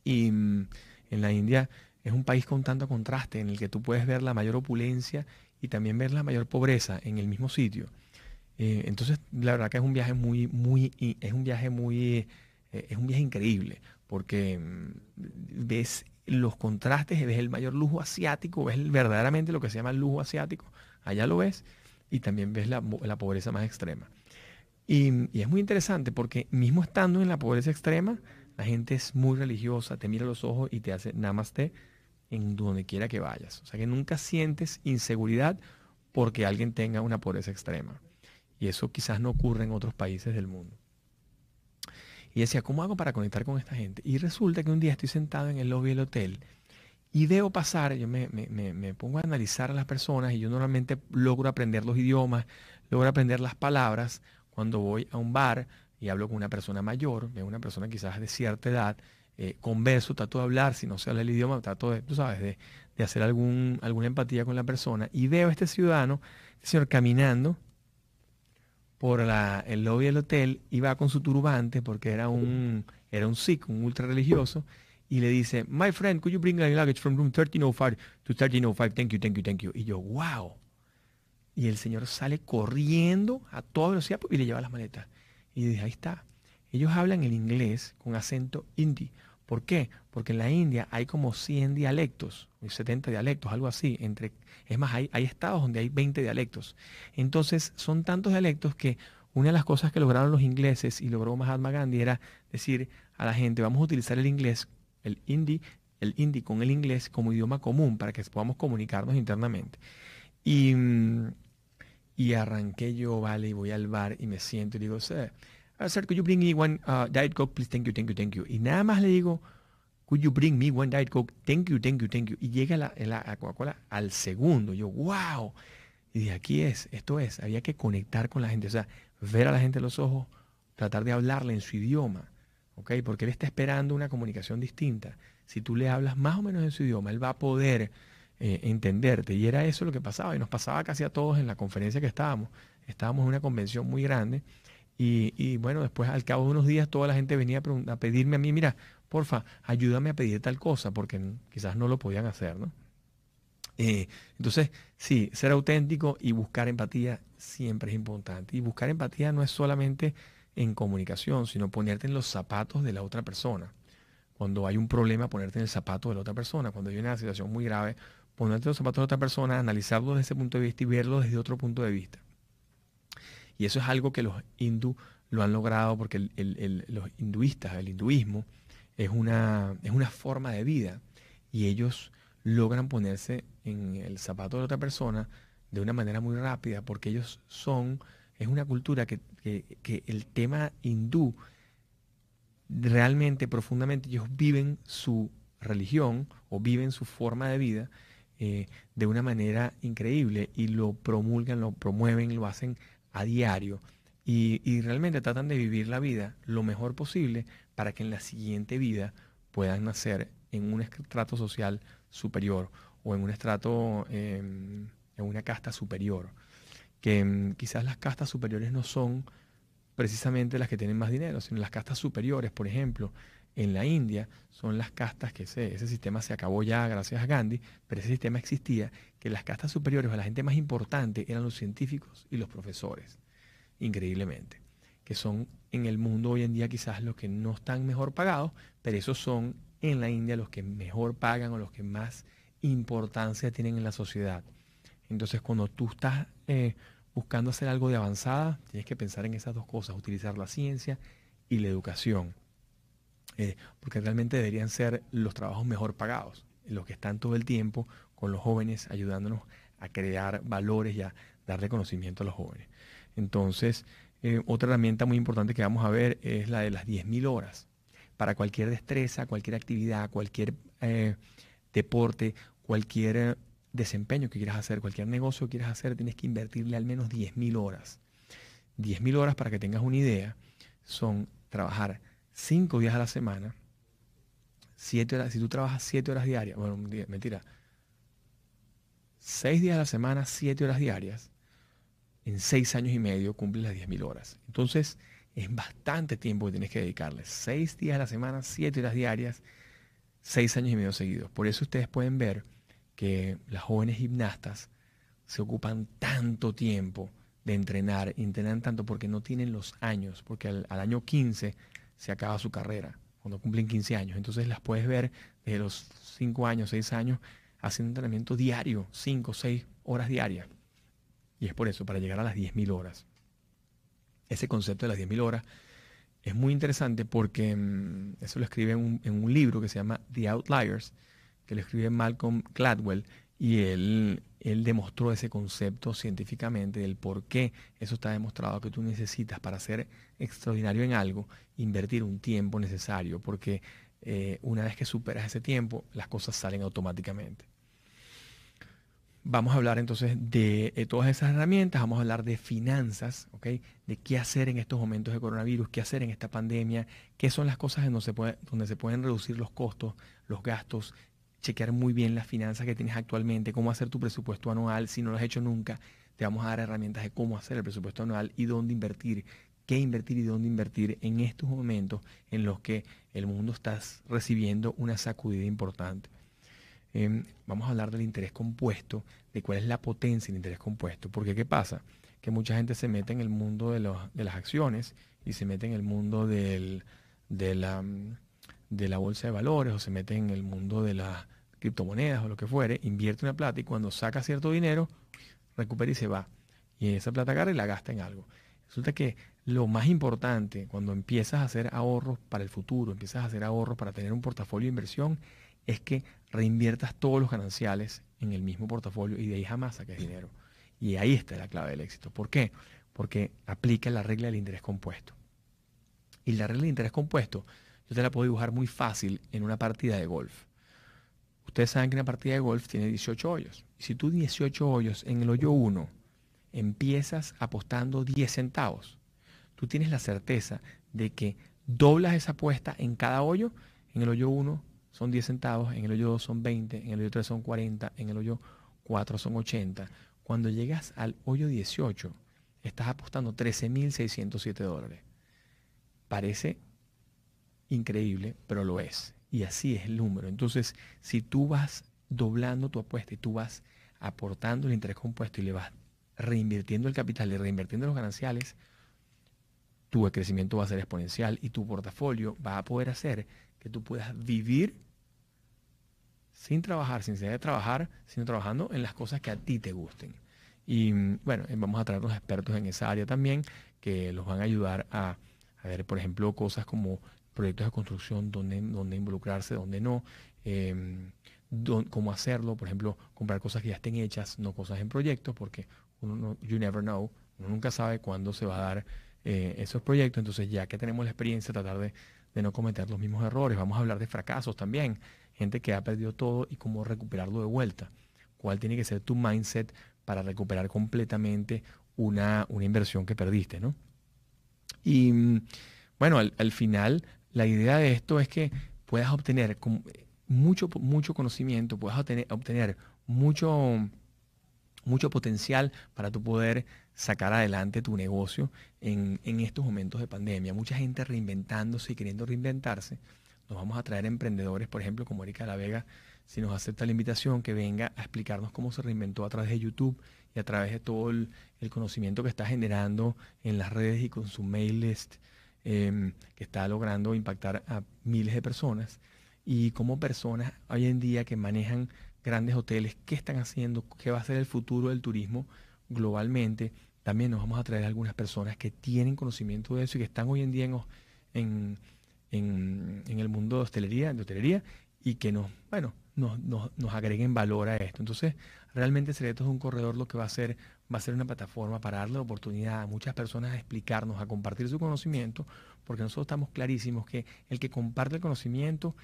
Y mm, en la India es un país con tanto contraste en el que tú puedes ver la mayor opulencia y también ver la mayor pobreza en el mismo sitio. Eh, entonces, la verdad que es un viaje muy, muy, es un viaje muy, eh, es un viaje increíble, porque mm, ves los contrastes, ves el mayor lujo asiático, ves verdaderamente lo que se llama el lujo asiático, allá lo ves, y también ves la, pobreza más extrema. Y, es muy interesante porque mismo estando en la pobreza extrema, la gente es muy religiosa, te mira los ojos y te hace namaste en donde quiera que vayas. O sea que nunca sientes inseguridad porque alguien tenga una pobreza extrema. Y eso quizás no ocurre en otros países del mundo. Y decía, ¿cómo hago para conectar con esta gente? Y resulta que un día estoy sentado en el lobby del hotel y veo pasar, yo me, pongo a analizar a las personas y yo normalmente logro aprender los idiomas, logro aprender las palabras cuando voy a un bar y hablo con una persona mayor, veo una persona quizás de cierta edad, eh, converso, trato de hablar, si no se habla el idioma, trato de, tú sabes, de, hacer algún, alguna empatía con la persona y veo a este ciudadano, este señor caminando por el lobby del hotel, iba con su turbante porque era un, era un Sikh, un ultra religioso, y le dice, my friend, could you bring my luggage from room 1305 to 1305? Thank you, thank you, thank you. Y yo, wow. Y el señor sale corriendo a toda velocidad y le lleva las maletas. Y dije, ahí está. Ellos hablan el inglés con acento hindi. ¿Por qué? Porque en la India hay como 100 dialectos, 70 dialectos, algo así. Entre, es más, hay, hay estados donde hay 20 dialectos. Entonces, son tantos dialectos que una de las cosas que lograron los ingleses y logró Mahatma Gandhi era decir a la gente, vamos a utilizar el inglés, el hindi, el hindi con el inglés como idioma común para que podamos comunicarnos internamente. Y, y arranqué yo, vale, y voy al bar y me siento y digo, sir, uh, sir, could you bring me one uh, Diet Coke, please? Thank you, thank you, thank you. Y nada más le digo, could you bring me one Diet Coke? Thank you, thank you, thank you. Y llega la, la Coca-Cola al segundo. Yo, wow. Y dije, aquí es, esto es. Había que conectar con la gente. O sea, ver a la gente a los ojos, tratar de hablarle en su idioma. ¿ok? Porque él está esperando una comunicación distinta. Si tú le hablas más o menos en su idioma, él va a poder eh, entenderte. Y era eso lo que pasaba, y nos pasaba casi a todos en la conferencia que estábamos. Estábamos en una convención muy grande y, bueno, después al cabo de unos días toda la gente venía a, pedirme a mí, mira, porfa, ayúdame a pedir tal cosa, porque quizás no lo podían hacer, ¿no? Eh, entonces, sí, ser auténtico y buscar empatía siempre es importante. Y buscar empatía no es solamente en comunicación, sino ponerte en los zapatos de la otra persona. Cuando hay un problema, ponerte en el zapato de la otra persona. Cuando hay una situación muy grave, ponerte en los zapatos de la otra persona, analizarlo desde ese punto de vista y verlo desde otro punto de vista. Y eso es algo que los hindú lo han logrado porque los hinduistas, el hinduismo, es una, es una forma de vida. Y ellos logran ponerse en el zapato de otra persona de una manera muy rápida porque ellos son, es una cultura que, el tema hindú realmente profundamente ellos viven su religión o viven su forma de vida eh, de una manera increíble y lo promulgan, lo promueven, lo hacen a diario y, realmente tratan de vivir la vida lo mejor posible para que en la siguiente vida puedan nacer en un estrato social superior o en un estrato, em, en una casta superior. Que em, quizás las castas superiores no son precisamente las que tienen más dinero, sino las castas superiores, por ejemplo, en la India son las castas que ese, ese sistema se acabó ya gracias a Gandhi, pero ese sistema existía, que las castas superiores o la gente más importante eran los científicos y los profesores, increíblemente, que son en el mundo hoy en día quizás los que no están mejor pagados, pero esos son en la India los que mejor pagan o los que más importancia tienen en la sociedad. Entonces cuando tú estás eh, buscando hacer algo de avanzada, tienes que pensar en esas dos cosas, utilizar la ciencia y la educación. Eh, porque realmente deberían ser los trabajos mejor pagados, los que están todo el tiempo con los jóvenes ayudándonos a crear valores y a dar reconocimiento a los jóvenes. Entonces, eh, otra herramienta muy importante que vamos a ver es la de las 10.000 horas. Para cualquier destreza, cualquier actividad, cualquier eh, deporte, cualquier desempeño que quieras hacer, cualquier negocio que quieras hacer, tienes que invertirle al menos 10.000 horas. 10.000 horas, para que tengas una idea, son trabajar cinco días a la semana, siete horas, si tú trabajas siete horas diarias, bueno, mentira, seis días a la semana, siete horas diarias, en seis años y medio cumples las 10.000 horas. Entonces, es bastante tiempo que tienes que dedicarle. Seis días a la semana, siete horas diarias, seis años y medio seguidos. Por eso ustedes pueden ver que las jóvenes gimnastas se ocupan tanto tiempo de entrenar, entrenan tanto porque no tienen los años, porque al, año 15 se acaba su carrera, cuando cumplen 15 años. Entonces las puedes ver desde los 5 años, 6 años, haciendo entrenamiento diario, 5, 6 horas diarias. Y es por eso, para llegar a las 10.000 horas. Ese concepto de las 10.000 horas es muy interesante porque mm, eso lo escribe en un, en un libro que se llama The Outliers, que lo escribe Malcolm Gladwell, y él, él demostró ese concepto científicamente del por qué eso está demostrado que tú necesitas para ser extraordinario en algo, invertir un tiempo necesario, porque eh, una vez que superas ese tiempo, las cosas salen automáticamente. Vamos a hablar entonces de, eh, todas esas herramientas, vamos a hablar de finanzas, de qué hacer en estos momentos de coronavirus, qué hacer en esta pandemia, qué son las cosas donde se, puede, donde se pueden reducir los costos, los gastos, chequear muy bien las finanzas que tienes actualmente, cómo hacer tu presupuesto anual. Si no lo has hecho nunca, te vamos a dar herramientas de cómo hacer el presupuesto anual y dónde invertir, qué invertir y dónde invertir en estos momentos en los que el mundo está recibiendo una sacudida importante. Em, vamos a hablar del interés compuesto, de cuál es la potencia del interés compuesto. Porque ¿qué pasa? Que mucha gente se mete en el mundo de, de las acciones y se mete en el mundo de la de la bolsa de valores o se mete en el mundo de las criptomonedas o lo que fuere, invierte una plata y cuando saca cierto dinero, recupera y se va. Y esa plata agarra y la gasta en algo. Resulta que lo más importante cuando empiezas a hacer ahorros para el futuro, empiezas a hacer ahorros para tener un portafolio de inversión, es que reinviertas todos los gananciales en el mismo portafolio y de ahí jamás saques dinero. Y ahí está la clave del éxito. ¿Por qué? Porque aplica la regla del interés compuesto. Y la regla del interés compuesto yo te la puedo dibujar muy fácil en una partida de golf. Ustedes saben que una partida de golf tiene 18 hoyos. Y si tú 18 hoyos en el hoyo 1 empiezas apostando 10 centavos, tú tienes la certeza de que doblas esa apuesta en cada hoyo. En el hoyo 1 son 10 centavos, en el hoyo 2 son 20, en el hoyo 3 son 40, en el hoyo 4 son 80. Cuando llegas al hoyo 18, estás apostando 13.607 dólares. Parece increíble, pero lo es. Y así es el número. Entonces, si tú vas doblando tu apuesta y tú vas aportando el interés compuesto y le vas reinvirtiendo el capital y reinvirtiendo los gananciales, tu crecimiento va a ser exponencial y tu portafolio va a poder hacer que tú puedas vivir sin trabajar, sin necesidad de trabajar, sino trabajando en las cosas que a ti te gusten. Y bueno, vamos a traer los expertos en esa área también que los van a ayudar a, ver, por ejemplo, cosas como proyectos de construcción, dónde, dónde involucrarse, dónde no, em, cómo hacerlo, por ejemplo, comprar cosas que ya estén hechas, no cosas en proyectos, porque uno no, you never know, uno nunca sabe cuándo se va a dar eh, esos proyectos, entonces ya que tenemos la experiencia, tratar de, de no cometer los mismos errores, vamos a hablar de fracasos también, gente que ha perdido todo y cómo recuperarlo de vuelta, cuál tiene que ser tu mindset para recuperar completamente una, una inversión que perdiste, ¿no? Y bueno, al, al, final la idea de esto es que puedas obtener mucho, mucho conocimiento, puedas obtener mucho, mucho potencial para tu poder sacar adelante tu negocio en, en, estos momentos de pandemia. Mucha gente reinventándose y queriendo reinventarse. Nos vamos a traer emprendedores, por ejemplo, como Erika La Vega, si nos acepta la invitación, que venga a explicarnos cómo se reinventó a través de YouTube y a través de todo el, conocimiento que está generando en las redes y con su mail list, em, que está logrando impactar a miles de personas. Y como personas hoy en día que manejan grandes hoteles, qué están haciendo, qué va a ser el futuro del turismo globalmente. También nos vamos a traer algunas personas que tienen conocimiento de eso y que están hoy en día en, el mundo de hostelería, de y que nos, bueno, nos, nos, agreguen valor a esto. Entonces, realmente Secretos es un corredor lo que va a hacer, va a ser una plataforma para darle oportunidad a muchas personas a explicarnos, a compartir su conocimiento, porque nosotros estamos clarísimos que el que comparte el conocimiento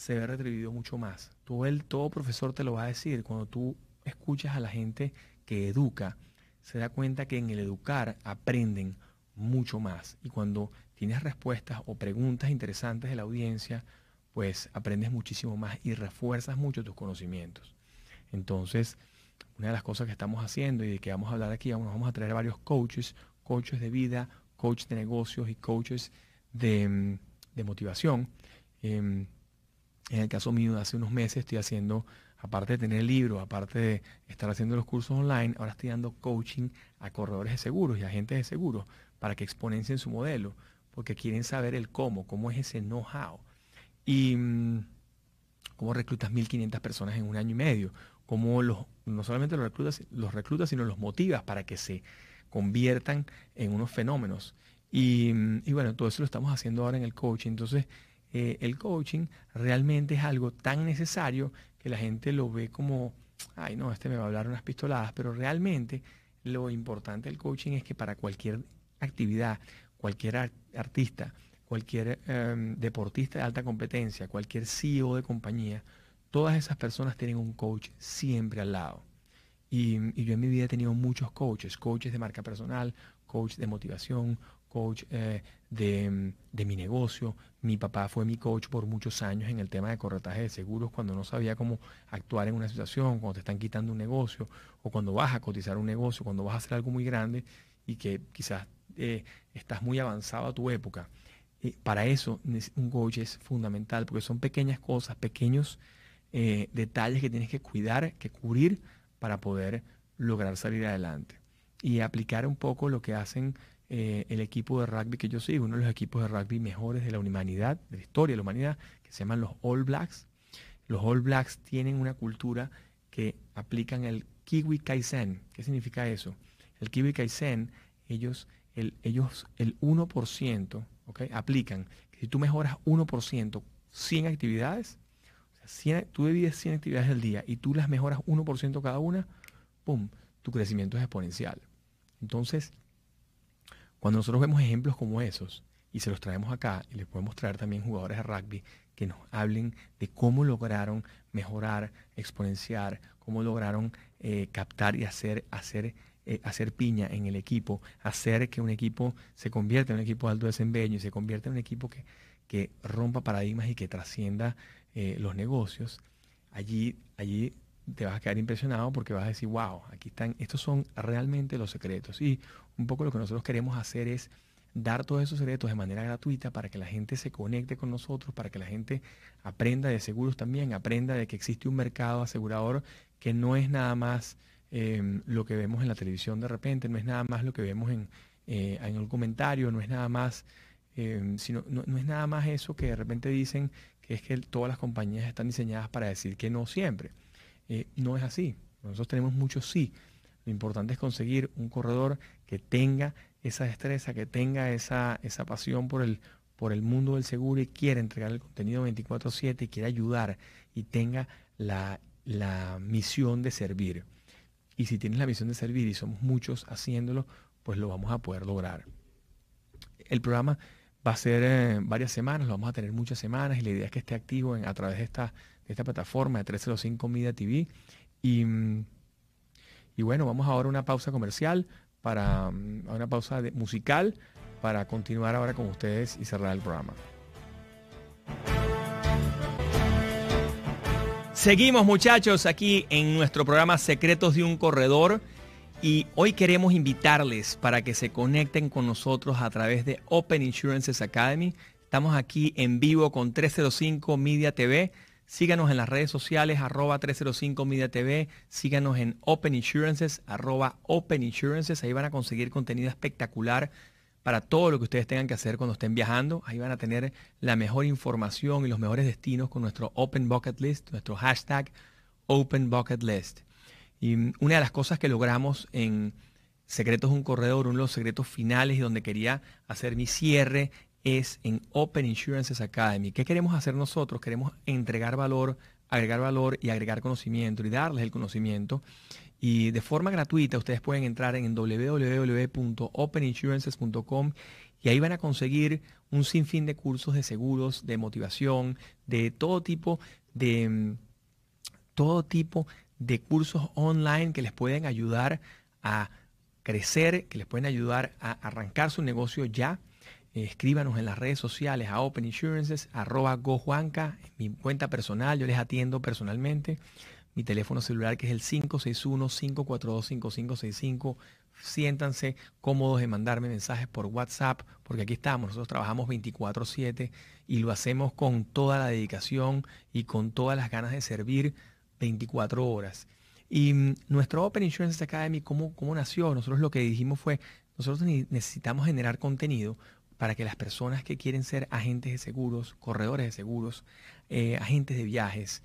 se ve retribuido mucho más. Todo, el, todo profesor te lo va a decir. Cuando tú escuchas a la gente que educa, se da cuenta que en el educar aprenden mucho más. Y cuando tienes respuestas o preguntas interesantes de la audiencia, pues aprendes muchísimo más y refuerzas mucho tus conocimientos. Entonces, una de las cosas que estamos haciendo y de que vamos a hablar aquí, vamos a traer varios coaches, coaches de vida, coaches de negocios y coaches de, mm, motivación. Em, en el caso mío, hace unos meses estoy haciendo, aparte de tener el libro, aparte de estar haciendo los cursos online, ahora estoy dando coaching a corredores de seguros y agentes de seguros para que exponencien su modelo, porque quieren saber el cómo, cómo es ese know-how. Y mm, cómo reclutas 1.500 personas en un año y medio, cómo los, no solamente los reclutas, los reclutas, sino los motivas para que se conviertan en unos fenómenos. Y, mm, y bueno, todo eso lo estamos haciendo ahora en el coaching. Entonces, eh, el coaching realmente es algo tan necesario que la gente lo ve como, ay no, este me va a hablar unas pistoladas, pero realmente lo importante del coaching es que para cualquier actividad, cualquier artista, cualquier em, deportista de alta competencia, cualquier CEO de compañía, todas esas personas tienen un coach siempre al lado. Y, y, yo en mi vida he tenido muchos coaches, coaches de marca personal, coach de motivación, coach eh, de, de, mi negocio. Mi papá fue mi coach por muchos años en el tema de corretaje de seguros cuando no sabía cómo actuar en una situación, cuando te están quitando un negocio o cuando vas a cotizar un negocio, cuando vas a hacer algo muy grande y que quizás eh, estás muy avanzado a tu época. para eso un coach es fundamental porque son pequeñas cosas, pequeños eh, detalles que tienes que cuidar, que cubrir para poder lograr salir adelante. Y aplicar un poco lo que hacen eh, el equipo de rugby que yo sigo, uno de los equipos de rugby mejores de la humanidad, de la historia de la humanidad, que se llaman los All Blacks. Los All Blacks tienen una cultura que aplican el Kiwi Kaizen. ¿Qué significa eso? El Kiwi Kaizen, ellos el, ellos el 1%, ¿okay? aplican si tú mejoras 1%, 100 actividades, tú divides 100 actividades al día y tú las mejoras 1% cada una, ¡pum! Tu crecimiento es exponencial. Entonces, cuando nosotros vemos ejemplos como esos y se los traemos acá y les podemos traer también jugadores de rugby que nos hablen de cómo lograron mejorar, exponenciar, cómo lograron eh, captar y hacer, hacer eh, hacer piña en el equipo, hacer que un equipo se convierta en un equipo de alto desempeño y se convierta en un equipo que, que rompa paradigmas y que trascienda eh, los negocios, allí, allí te vas a quedar impresionado porque vas a decir, wow, aquí están, estos son realmente los secretos. Y un poco lo que nosotros queremos hacer es dar todos esos secretos de manera gratuita para que la gente se conecte con nosotros, para que la gente aprenda de seguros también, aprenda de que existe un mercado asegurador que no es nada más em, lo que vemos en la televisión de repente, no es nada más lo que vemos en, eh, en el comentario, no es nada más, em, sino, no, es nada más eso que de repente dicen que es que todas las compañías están diseñadas para decir que no siempre. Eh, no es así. Nosotros tenemos muchos sí. Lo importante es conseguir un corredor que tenga esa destreza, que tenga esa, esa pasión por el, por el mundo del seguro y quiera entregar el contenido 24/7 y quiera ayudar y tenga la, la misión de servir. Y si tienes la misión de servir y somos muchos haciéndolo, pues lo vamos a poder lograr. El programa va a ser eh, varias semanas, lo vamos a tener muchas semanas y la idea es que esté activo en, a través de esta, de esta plataforma de 305 Media TV. Y, y bueno, vamos ahora a una pausa comercial para una pausa musical para continuar ahora con ustedes y cerrar el programa. Seguimos muchachos aquí en nuestro programa Secretos de un Corredor y hoy queremos invitarles para que se conecten con nosotros a través de Open Insurances Academy. Estamos aquí en vivo con 305 Media TV. Síganos en las redes sociales, arroba 305 Media TV. Síganos en Open Insurances, arroba Open Insurances. Ahí van a conseguir contenido espectacular para todo lo que ustedes tengan que hacer cuando estén viajando. Ahí van a tener la mejor información y los mejores destinos con nuestro Open Bucket List, nuestro hashtag Open Bucket List. Y una de las cosas que logramos en Secretos un Corredor, uno de los secretos finales y donde quería hacer mi cierre es en Open Insurances Academy. ¿Qué queremos hacer nosotros? Queremos entregar valor, agregar valor y agregar conocimiento y darles el conocimiento. Y de forma gratuita ustedes pueden entrar en www.openinsurances.com y ahí van a conseguir un sinfín de cursos de seguros, de motivación, de todo tipo de todo tipo de cursos online que les pueden ayudar a crecer, que les pueden ayudar a arrancar su negocio ya escríbanos en las redes sociales a Open Insurances, arroba gojuanca, mi cuenta personal, yo les atiendo personalmente. Mi teléfono celular que es el 561-542-5565. Siéntanse cómodos de mandarme mensajes por WhatsApp, porque aquí estamos, nosotros trabajamos 24/7 y lo hacemos con toda la dedicación y con todas las ganas de servir 24 horas. Y mm, nuestro Open Insurance Academy, ¿cómo, ¿cómo nació? Nosotros lo que dijimos fue, nosotros necesitamos generar contenido para que las personas que quieren ser agentes de seguros, corredores de seguros, eh, agentes de viajes,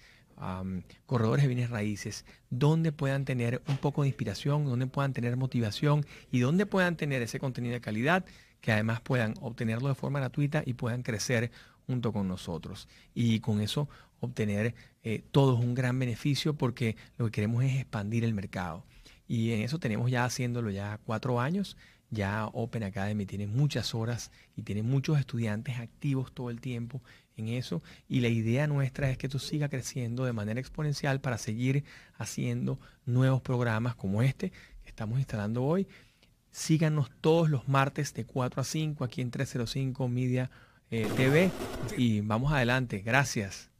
corredores de bienes raíces, donde puedan tener un poco de inspiración, donde puedan tener motivación y donde puedan tener ese contenido de calidad, que además puedan obtenerlo de forma gratuita y puedan crecer junto con nosotros. Y con eso obtener eh, todos un gran beneficio porque lo que queremos es expandir el mercado. Y en eso tenemos ya haciéndolo ya cuatro años ya Open Academy tiene muchas horas y tiene muchos estudiantes activos todo el tiempo en eso. Y la idea nuestra es que esto siga creciendo de manera exponencial para seguir haciendo nuevos programas como este que estamos instalando hoy. Síganos todos los martes de 4 a 5 aquí en 305 Media eh, TV y vamos adelante. Gracias.